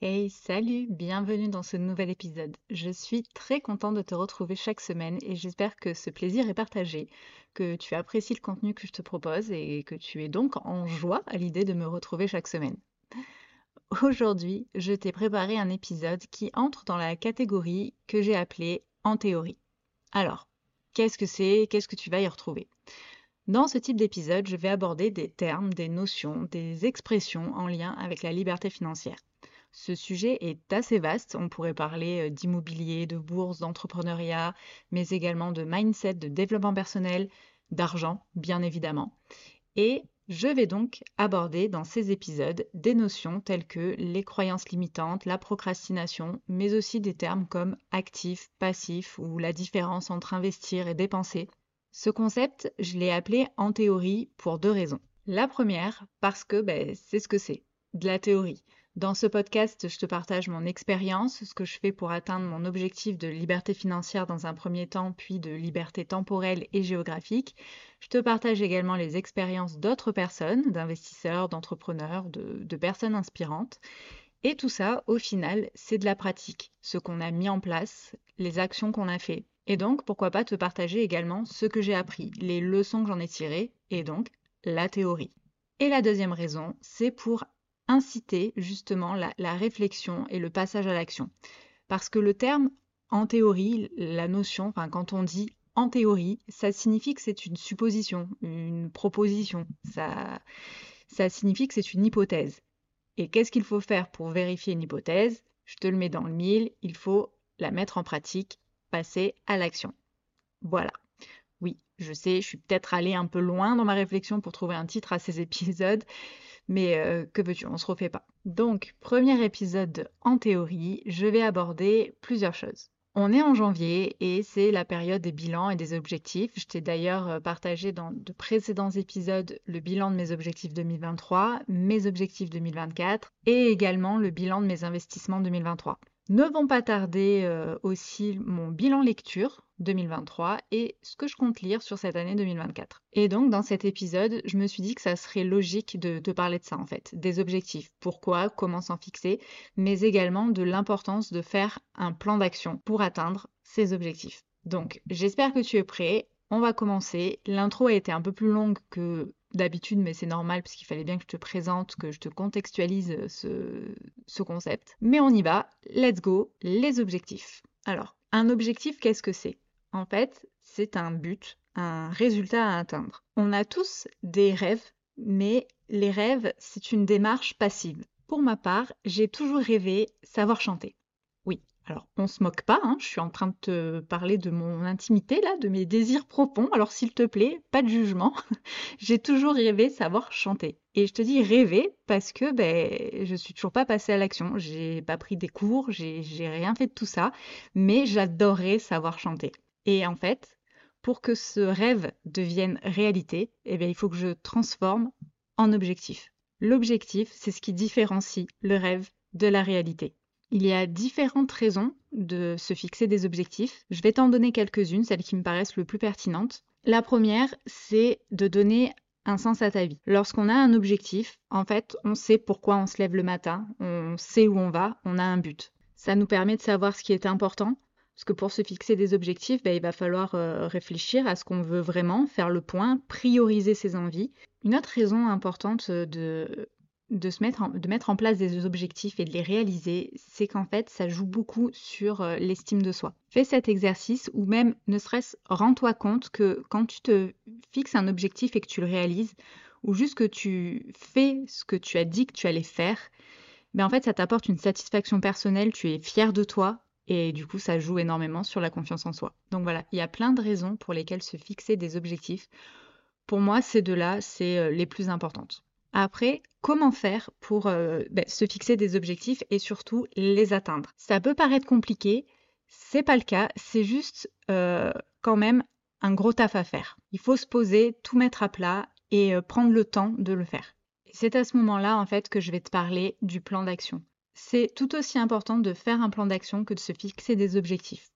Hey, salut, bienvenue dans ce nouvel épisode. Je suis très contente de te retrouver chaque semaine et j'espère que ce plaisir est partagé, que tu apprécies le contenu que je te propose et que tu es donc en joie à l'idée de me retrouver chaque semaine. Aujourd'hui, je t'ai préparé un épisode qui entre dans la catégorie que j'ai appelée en théorie. Alors, qu'est-ce que c'est? Qu'est-ce que tu vas y retrouver? Dans ce type d'épisode, je vais aborder des termes, des notions, des expressions en lien avec la liberté financière. Ce sujet est assez vaste. On pourrait parler euh, d'immobilier, de bourse, d'entrepreneuriat, mais également de mindset, de développement personnel, d'argent, bien évidemment. Et je vais donc aborder dans ces épisodes des notions telles que les croyances limitantes, la procrastination, mais aussi des termes comme actif, passif ou la différence entre investir et dépenser. Ce concept, je l'ai appelé en théorie pour deux raisons. La première, parce que ben, c'est ce que c'est, de la théorie. Dans ce podcast, je te partage mon expérience, ce que je fais pour atteindre mon objectif de liberté financière dans un premier temps, puis de liberté temporelle et géographique. Je te partage également les expériences d'autres personnes, d'investisseurs, d'entrepreneurs, de, personnes inspirantes. Et tout ça, au final, c'est de la pratique, ce qu'on a mis en place, les actions qu'on a fait. Et donc, pourquoi pas te partager également ce que j'ai appris, les leçons que j'en ai tirées, et donc la théorie. Et la deuxième raison, c'est pour inciter justement la, réflexion et le passage à l'action. Parce que le terme en théorie, la notion, quand on dit en théorie, ça signifie que c'est une supposition, une proposition. Ça, ça signifie que c'est une hypothèse. Et qu'est-ce qu'il faut faire pour vérifier une hypothèse? Je te le mets dans le mille, il faut la mettre en pratique, passer à l'action. Voilà. Je sais, je suis peut-être allée un peu loin dans ma réflexion pour trouver un titre à ces épisodes, mais euh, que veux-tu, on se refait pas. Donc, premier épisode en théorie, je vais aborder plusieurs choses. On est en janvier et c'est la période des bilans et des objectifs. Je t'ai d'ailleurs euh, partagé dans de précédents épisodes le bilan de mes objectifs 2023, mes objectifs 2024 et également le bilan de mes investissements 2023. Ne vont pas tarder euh, aussi mon bilan lecture 2023 et ce que je compte lire sur cette année 2024. Et donc dans cet épisode, je me suis dit que ça serait logique de, de parler de ça en fait, des objectifs, pourquoi, comment s'en fixer, mais également de l'importance de faire un plan d'action pour atteindre ces objectifs. Donc j'espère que tu es prêt. On va commencer. L'intro a été un peu plus longue que d'habitude, mais c'est normal parce qu'il fallait bien que je te présente, que je te contextualise euh, ce, concept. Mais on y va, let's go, les objectifs. Alors, un objectif, qu'est-ce que c'est? En fait, c'est un but, un résultat à atteindre. On a tous des rêves, mais les rêves, c'est une démarche passive. Pour ma part, j'ai toujours rêvé savoir chanter. Alors, on se moque pas, hein, je suis en train de te parler de mon intimité, là, de mes désirs profonds. Alors, s'il te plaît, pas de jugement. J'ai toujours rêvé savoir chanter. Et je te dis rêver parce que ben, je suis toujours pas passée à l'action. J'ai pas pris des cours, j'ai rien fait de tout ça, mais j'adorais savoir chanter. Et en fait, pour que ce rêve devienne réalité, eh il faut que je transforme en objectif. L'objectif, c'est ce qui différencie le rêve de la réalité. Il y a différentes raisons de se fixer des objectifs. Je vais t'en donner quelques-unes, celles qui me paraissent le plus pertinentes. La première, c'est de donner un sens à ta vie. Lorsqu'on a un objectif, en fait, on sait pourquoi on se lève le matin, on sait où on va, on a un but. Ça nous permet de savoir ce qui est important, parce que pour se fixer des objectifs, ben, il va falloir euh, réfléchir à ce qu'on veut vraiment, faire le point, prioriser ses envies. Une autre raison importante de de, se mettre en, de mettre en place des objectifs et de les réaliser, c'est qu'en fait, ça joue beaucoup sur euh, l'estime de soi. Fais cet exercice ou même, ne serait-ce, rends-toi compte que quand tu te fixes un objectif et que tu le réalises, ou juste que tu fais ce que tu as dit que tu allais faire, ben en fait, ça t'apporte une satisfaction personnelle, tu es fier de toi, et du coup, ça joue énormément sur la confiance en soi. Donc voilà, il y a plein de raisons pour lesquelles se fixer des objectifs. Pour moi, ces deux-là, c'est euh, les plus importantes. Après, comment faire pour euh, ben, se fixer des objectifs et surtout les atteindre? Ça peut paraître compliqué, c'est pas le cas, c'est juste euh, quand même un gros taf à faire. Il faut se poser, tout mettre à plat et euh, prendre le temps de le faire. C'est à ce moment-là en fait que je vais te parler du plan d'action. C'est tout aussi important de faire un plan d'action que de se fixer des objectifs.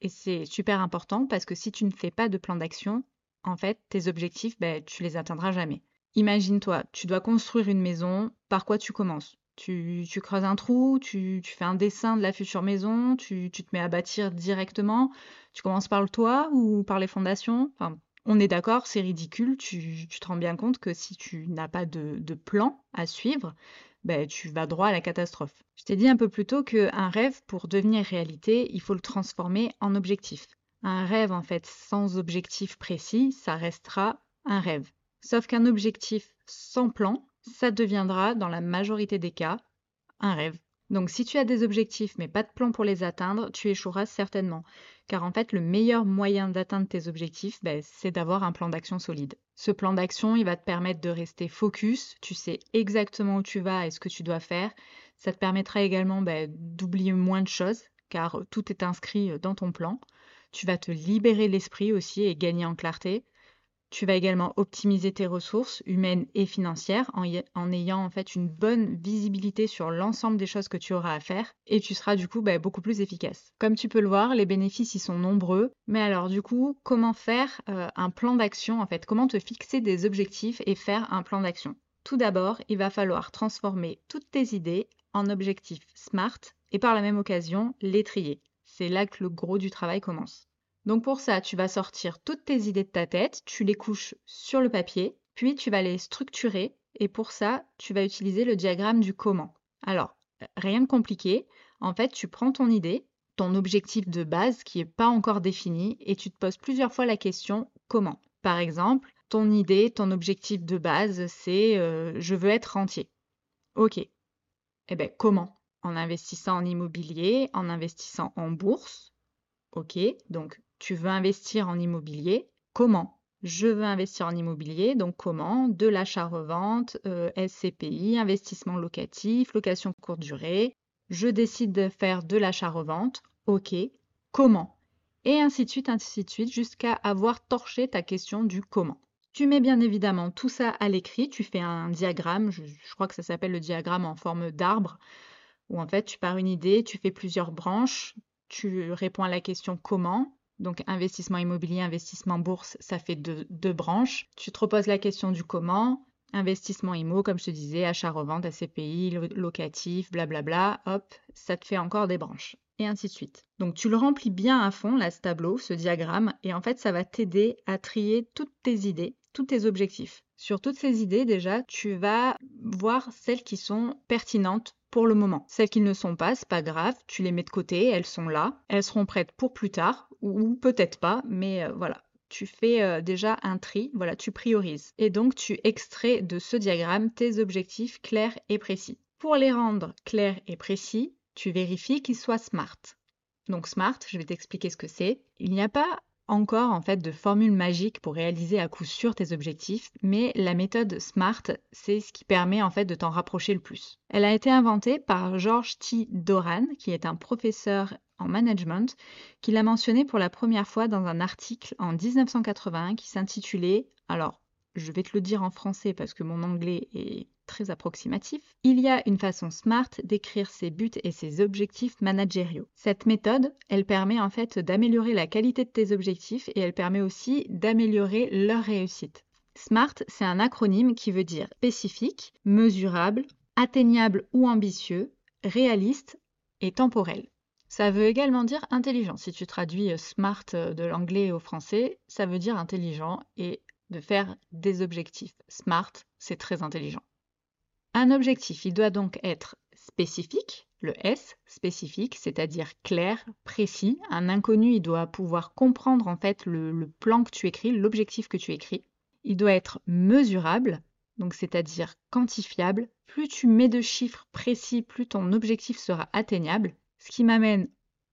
Et c'est super important parce que si tu ne fais pas de plan d'action, en fait, tes objectifs, ben, tu les atteindras jamais. Imagine-toi, tu dois construire une maison, par quoi tu commences? Tu, creuses un trou, tu, fais un dessin de la future maison, tu, te mets à bâtir directement. Tu commences par le toit ou par les fondations? Enfin, on est d'accord, c'est ridicule. Tu, te rends bien compte que si tu n'as pas de, plan à suivre, ben, tu vas droit à la catastrophe. Je t'ai dit un peu plus tôt qu'un rêve, pour devenir réalité, il faut le transformer en objectif. Un rêve, en fait, sans objectif précis, ça restera un rêve. Sauf qu'un objectif sans plan, ça deviendra, dans la majorité des cas, un rêve. Donc si tu as des objectifs mais pas de plan pour les atteindre, tu échoueras certainement. Car en fait, le meilleur moyen d'atteindre tes objectifs, ben, c'est d'avoir un plan d'action solide. Ce plan d'action, il va te permettre de rester focus, tu sais exactement où tu vas et ce que tu dois faire. Ça te permettra également ben, d'oublier moins de choses, car tout est inscrit dans ton plan. Tu vas te libérer l'esprit aussi et gagner en clarté. Tu vas également optimiser tes ressources humaines et financières en, ayant en fait une bonne visibilité sur l'ensemble des choses que tu auras à faire et tu seras du coup bah, beaucoup plus efficace. Comme tu peux le voir, les bénéfices y sont nombreux. Mais alors du coup, comment faire euh, un plan d'action en fait? Comment te fixer des objectifs et faire un plan d'action? Tout d'abord, il va falloir transformer toutes tes idées en objectifs SMART et par la même occasion les trier. C'est là que le gros du travail commence. Donc pour ça, tu vas sortir toutes tes idées de ta tête, tu les couches sur le papier, puis tu vas les structurer et pour ça, tu vas utiliser le diagramme du comment. Alors, rien de compliqué. En fait, tu prends ton idée, ton objectif de base qui n'est pas encore défini et tu te poses plusieurs fois la question comment. Par exemple, ton idée, ton objectif de base, c'est euh, je veux être rentier. Ok. Eh bien, comment? En investissant en immobilier, en investissant en bourse. Ok, donc tu veux investir en immobilier, comment? Je veux investir en immobilier, donc comment? De l'achat-revente, euh, SCPI, investissement locatif, location courte durée. Je décide de faire de l'achat-revente, ok, comment? Et ainsi de suite, ainsi de suite, jusqu'à avoir torché ta question du comment. Tu mets bien évidemment tout ça à l'écrit, tu fais un diagramme, je, je crois que ça s'appelle le diagramme en forme d'arbre, où en fait tu pars une idée, tu fais plusieurs branches, tu réponds à la question comment, donc investissement immobilier, investissement bourse, ça fait deux, branches. Tu te reposes la question du comment. Investissement IMO, comme je te disais, achat-revente, ACPI, locatif, blablabla, hop, ça te fait encore des branches. Et ainsi de suite. Donc tu le remplis bien à fond, là, ce tableau, ce diagramme, et en fait, ça va t'aider à trier toutes tes idées, tous tes objectifs. Sur toutes ces idées, déjà, tu vas voir celles qui sont pertinentes pour le moment. Celles qui ne sont pas, c'est pas grave, tu les mets de côté, elles sont là, elles seront prêtes pour plus tard, ou, peut-être pas, mais euh, voilà. Tu fais euh, déjà un tri, voilà, tu priorises. Et donc tu extrais de ce diagramme tes objectifs clairs et précis. Pour les rendre clairs et précis, tu vérifies qu'ils soient SMART. Donc SMART, je vais t'expliquer ce que c'est. Il n'y a pas encore en fait de formule magique pour réaliser à coup sûr tes objectifs, mais la méthode SMART, c'est ce qui permet en fait de t'en rapprocher le plus. Elle a été inventée par George T. Doran, qui est un professeur en management, qui l'a mentionné pour la première fois dans un article en 1981 qui s'intitulait, alors je vais te le dire en français parce que mon anglais est très approximatif, il y a une façon smart d'écrire ses buts et ses objectifs managériaux. Cette méthode, elle permet en fait d'améliorer la qualité de tes objectifs et elle permet aussi d'améliorer leur réussite. SMART, c'est un acronyme qui veut dire spécifique, mesurable, atteignable ou ambitieux, réaliste et temporel. Ça veut également dire intelligent. Si tu traduis SMART de l'anglais au français, ça veut dire intelligent et de faire des objectifs. SMART, c'est très intelligent. Un objectif, il doit donc être spécifique, le S, spécifique, c'est-à-dire clair, précis. Un inconnu, il doit pouvoir comprendre en fait le, plan que tu écris, l'objectif que tu écris. Il doit être mesurable, donc c'est-à-dire quantifiable. Plus tu mets de chiffres précis, plus ton objectif sera atteignable. Ce qui m'amène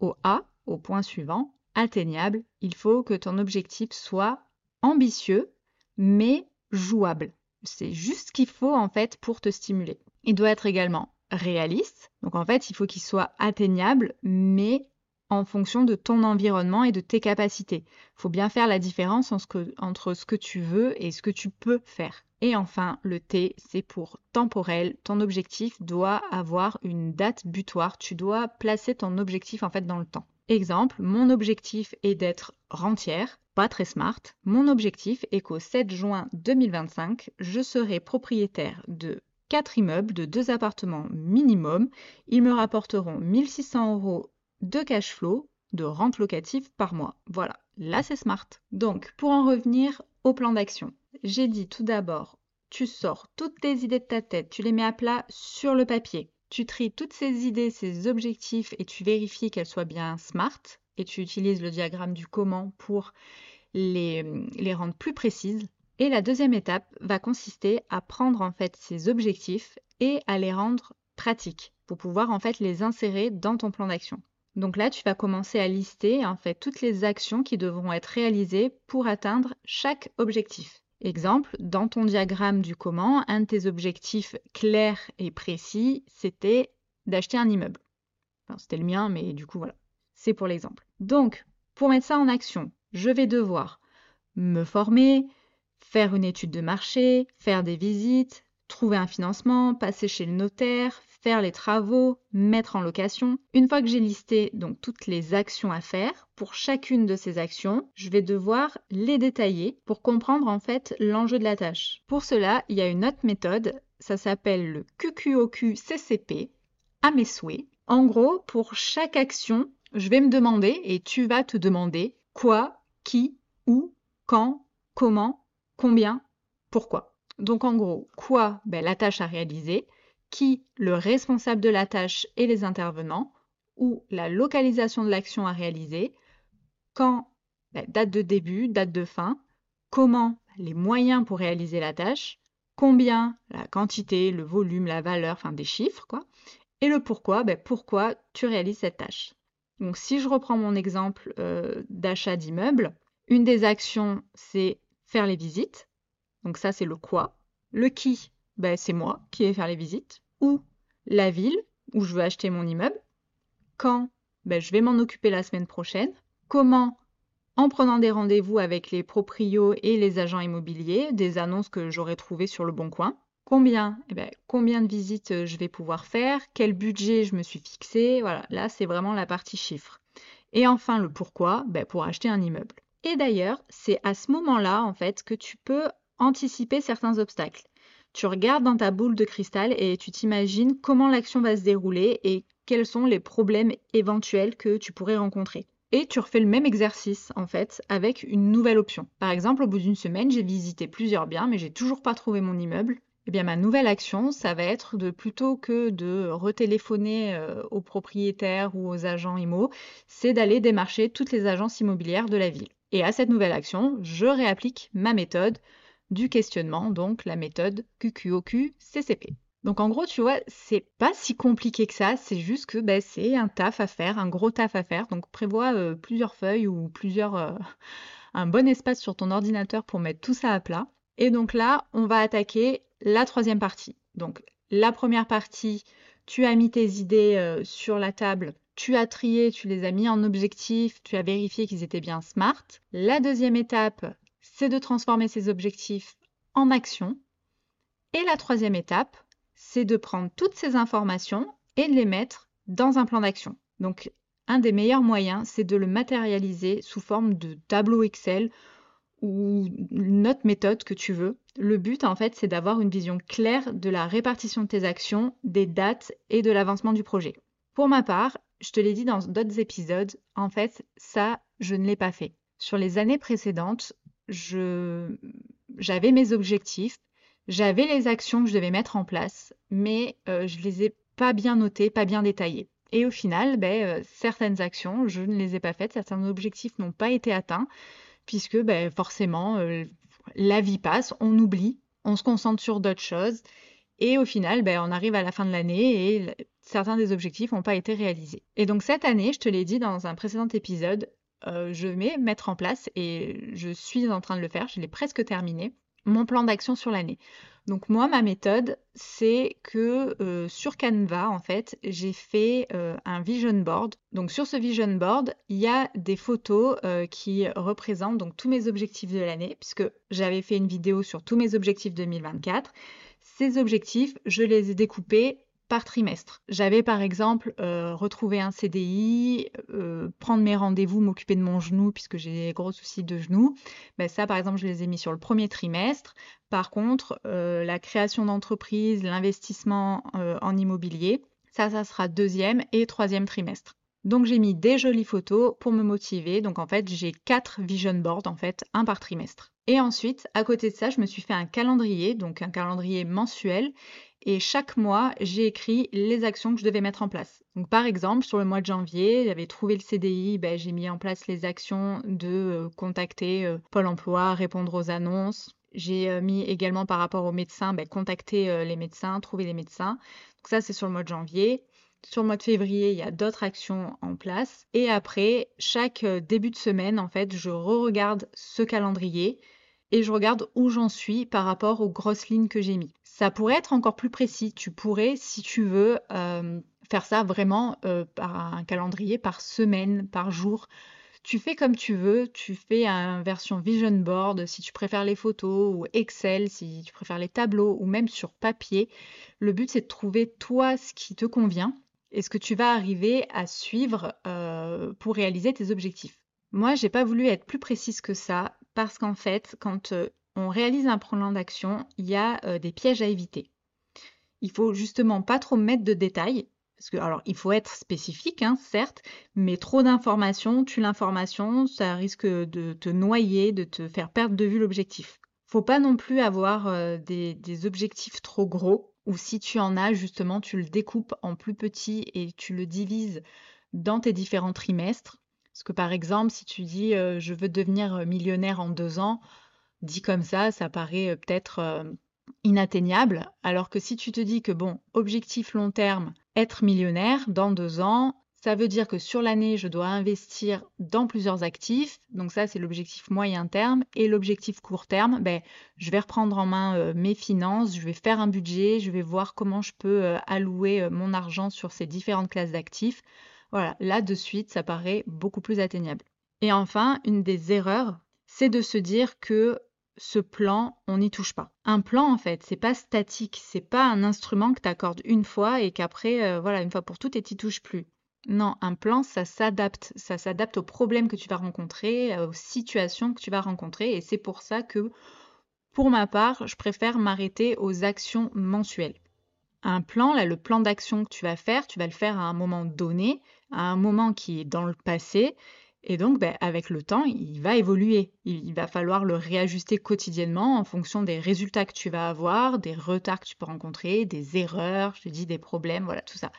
au A, au point suivant, atteignable. Il faut que ton objectif soit ambitieux, mais jouable. C'est juste ce qu'il faut en fait pour te stimuler. Il doit être également réaliste. Donc en fait, il faut qu'il soit atteignable, mais en fonction de ton environnement et de tes capacités. Il faut bien faire la différence entre ce que tu veux et ce que tu peux faire. Et enfin, le T, c'est pour temporel. Ton objectif doit avoir une date butoir. Tu dois placer ton objectif en fait dans le temps. Exemple, mon objectif est d'être rentière pas très smart, mon objectif est qu'au 7 juin 2025, je serai propriétaire de quatre immeubles de deux appartements minimum. Ils me rapporteront 1600 euros de cash flow, de rente locative par mois. Voilà, là c'est smart. Donc, pour en revenir au plan d'action, j'ai dit tout d'abord, tu sors toutes tes idées de ta tête, tu les mets à plat sur le papier. Tu tries toutes ces idées, ces objectifs et tu vérifies qu'elles soient bien smart et tu utilises le diagramme du comment pour les, les rendre plus précises. Et la deuxième étape va consister à prendre en fait ces objectifs et à les rendre pratiques pour pouvoir en fait les insérer dans ton plan d'action. Donc là, tu vas commencer à lister en fait toutes les actions qui devront être réalisées pour atteindre chaque objectif. Exemple, dans ton diagramme du comment, un de tes objectifs clairs et précis, c'était d'acheter un immeuble. c'était le mien, mais du coup, voilà. C'est pour l'exemple. Donc, pour mettre ça en action, je vais devoir me former, faire une étude de marché, faire des visites, trouver un financement, passer chez le notaire, faire les travaux, mettre en location. Une fois que j'ai listé donc toutes les actions à faire, pour chacune de ces actions, je vais devoir les détailler pour comprendre en fait l'enjeu de la tâche. Pour cela, il y a une autre méthode, ça s'appelle le QQOQ CCP, à mes souhaits. En gros, pour chaque action, je vais me demander et tu vas te demander quoi, qui, où, quand, comment, combien, pourquoi. Donc en gros, quoi? Ben, La tâche à réaliser, qui? Le responsable de la tâche et les intervenants, ou la localisation de l'action à réaliser, quand? Ben, date de début, date de fin, comment les moyens pour réaliser la tâche, combien la quantité, le volume, la valeur, enfin des chiffres, quoi, et le pourquoi, ben, pourquoi tu réalises cette tâche? Donc si je reprends mon exemple euh, d'achat d'immeuble, une des actions, c'est faire les visites. Donc ça, c'est le quoi. Le qui, ben, c'est moi qui vais faire les visites. Ou la ville où je veux acheter mon immeuble. Quand ben, je vais m'en occuper la semaine prochaine. Comment en prenant des rendez-vous avec les proprios et les agents immobiliers, des annonces que j'aurais trouvées sur le bon coin. Combien eh ben, Combien de visites euh, je vais pouvoir faire? Quel budget je me suis fixé? Voilà, là c'est vraiment la partie chiffre. Et enfin le pourquoi ben, Pour acheter un immeuble. Et d'ailleurs, c'est à ce moment-là en fait que tu peux anticiper certains obstacles. Tu regardes dans ta boule de cristal et tu t'imagines comment l'action va se dérouler et quels sont les problèmes éventuels que tu pourrais rencontrer. Et tu refais le même exercice en fait avec une nouvelle option. Par exemple, au bout d'une semaine, j'ai visité plusieurs biens mais j'ai toujours pas trouvé mon immeuble. Eh bien, ma nouvelle action, ça va être de plutôt que de retéléphoner euh, aux propriétaires ou aux agents IMO, c'est d'aller démarcher toutes les agences immobilières de la ville. Et à cette nouvelle action, je réapplique ma méthode du questionnement, donc la méthode QQOQ-CCP. Donc en gros, tu vois, c'est pas si compliqué que ça, c'est juste que ben, c'est un taf à faire, un gros taf à faire. Donc prévois euh, plusieurs feuilles ou plusieurs euh, un bon espace sur ton ordinateur pour mettre tout ça à plat. Et donc là, on va attaquer la troisième partie. Donc la première partie, tu as mis tes idées euh, sur la table, tu as trié, tu les as mis en objectif, tu as vérifié qu'ils étaient bien smart. La deuxième étape, c'est de transformer ces objectifs en action. Et la troisième étape, c'est de prendre toutes ces informations et de les mettre dans un plan d'action. Donc un des meilleurs moyens, c'est de le matérialiser sous forme de tableau Excel ou une autre méthode que tu veux. Le but, en fait, c'est d'avoir une vision claire de la répartition de tes actions, des dates et de l'avancement du projet. Pour ma part, je te l'ai dit dans d'autres épisodes, en fait, ça, je ne l'ai pas fait. Sur les années précédentes, j'avais mes objectifs, j'avais les actions que je devais mettre en place, mais euh, je les ai pas bien notées, pas bien détaillées. Et au final, ben, euh, certaines actions, je ne les ai pas faites, certains objectifs n'ont pas été atteints puisque ben, forcément, euh, la vie passe, on oublie, on se concentre sur d'autres choses, et au final, ben, on arrive à la fin de l'année et certains des objectifs n'ont pas été réalisés. Et donc cette année, je te l'ai dit dans un précédent épisode, euh, je vais mettre en place, et je suis en train de le faire, je l'ai presque terminé, mon plan d'action sur l'année. Donc moi, ma méthode, c'est que euh, sur Canva, en fait, j'ai fait euh, un vision board. Donc sur ce vision board, il y a des photos qui représentent donc tous mes objectifs de l'année, puisque j'avais fait une vidéo sur tous mes objectifs 2024. Ces objectifs, je les ai découpés par trimestre. J'avais par exemple euh, retrouvé un CDI, euh, prendre mes rendez-vous, m'occuper de mon genou puisque j'ai des gros soucis de genou. Ben ça par exemple je les ai mis sur le premier trimestre. Par contre euh, la création d'entreprise, l'investissement en immobilier, ça ça sera deuxième et troisième trimestre. Donc j'ai mis des jolies photos pour me motiver. Donc en fait j'ai quatre vision boards en fait, un par trimestre. Et ensuite, à côté de ça, je me suis fait un calendrier, donc un calendrier mensuel, et chaque mois, j'ai écrit les actions que je devais mettre en place. Donc, par exemple, sur le mois de janvier, j'avais trouvé le CDI, ben, j'ai mis en place les actions de euh, contacter euh, Pôle emploi, répondre aux annonces. J'ai euh, mis également par rapport aux médecins, ben, contacter les médecins, trouver les médecins. Donc ça, c'est sur le mois de janvier. Sur le mois de février, il y a d'autres actions en place. Et après, chaque début de semaine, en fait, je re-regarde ce calendrier et je regarde où j'en suis par rapport aux grosses lignes que j'ai mis. Ça pourrait être encore plus précis. Tu pourrais, si tu veux, euh, faire ça vraiment euh, par un calendrier, par semaine, par jour. Tu fais comme tu veux, tu fais une version vision board si tu préfères les photos ou Excel si tu préfères les tableaux ou même sur papier. Le but c'est de trouver toi ce qui te convient et ce que tu vas arriver à suivre euh, pour réaliser tes objectifs. Moi, j'ai pas voulu être plus précise que ça parce qu'en fait, quand euh, on réalise un plan d'action, il y a euh, des pièges à éviter. Il faut justement pas trop mettre de détails, parce que alors il faut être spécifique, hein, certes, mais trop d'informations tue l'information, ça risque de te noyer, de te faire perdre de vue l'objectif. Faut pas non plus avoir euh, des, des objectifs trop gros, ou si tu en as justement, tu le découpes en plus petits et tu le divises dans tes différents trimestres parce que par exemple, si tu dis je veux devenir millionnaire en deux ans, dit comme ça, ça paraît peut-être inatteignable. Alors que si tu te dis que bon, objectif long terme, être millionnaire dans deux ans, ça veut dire que sur l'année, je dois investir dans plusieurs actifs. Donc ça, c'est l'objectif moyen terme. Et l'objectif court terme, ben, je vais reprendre en main mes finances, je vais faire un budget, je vais voir comment je peux allouer mon argent sur ces différentes classes d'actifs là de suite, ça paraît beaucoup plus atteignable. Et enfin, une des erreurs, c'est de se dire que ce plan, on n'y touche pas. Un plan, en fait, c'est pas statique, c'est pas un instrument que tu accordes une fois et qu'après, euh, voilà, une fois pour toutes, et tu touches plus. Non, un plan, ça s'adapte. Ça s'adapte aux problèmes que tu vas rencontrer, euh, aux situations que tu vas rencontrer. Et c'est pour ça que, pour ma part, je préfère m'arrêter aux actions mensuelles. Un plan, là, le plan d'action que tu vas faire, tu vas le faire à un moment donné, à un moment qui est dans le passé. Et donc, ben, avec le temps, il va évoluer. Il, va falloir le réajuster quotidiennement en fonction des résultats que tu vas avoir, des retards que tu peux rencontrer, des erreurs, je dis, des problèmes, voilà, tout ça.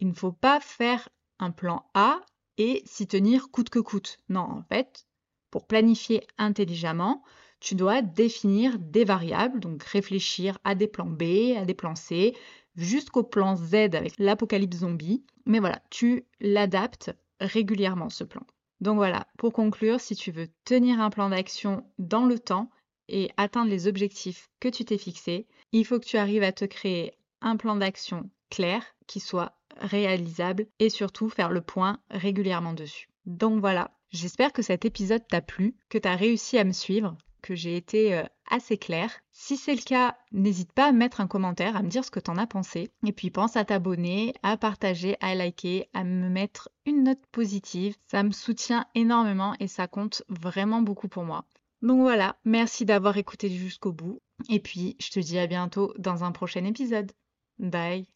Il ne faut pas faire un plan A et s'y tenir coûte que coûte. Non, en fait, pour planifier intelligemment, tu dois définir des variables, donc réfléchir à des plans B, à des plans C, jusqu'au plan Z avec l'apocalypse zombie. Mais voilà, tu l'adaptes régulièrement ce plan. Donc voilà, pour conclure, si tu veux tenir un plan d'action dans le temps et atteindre les objectifs que tu t'es fixés, il faut que tu arrives à te créer un plan d'action clair qui soit réalisable et surtout faire le point régulièrement dessus. Donc voilà, j'espère que cet épisode t'a plu, que tu as réussi à me suivre que j'ai été euh, assez claire. Si c'est le cas, n'hésite pas à mettre un commentaire, à me dire ce que tu en as pensé. Et puis pense à t'abonner, à partager, à liker, à me mettre une note positive. Ça me soutient énormément et ça compte vraiment beaucoup pour moi. Donc voilà, merci d'avoir écouté jusqu'au bout. Et puis, je te dis à bientôt dans un prochain épisode. Bye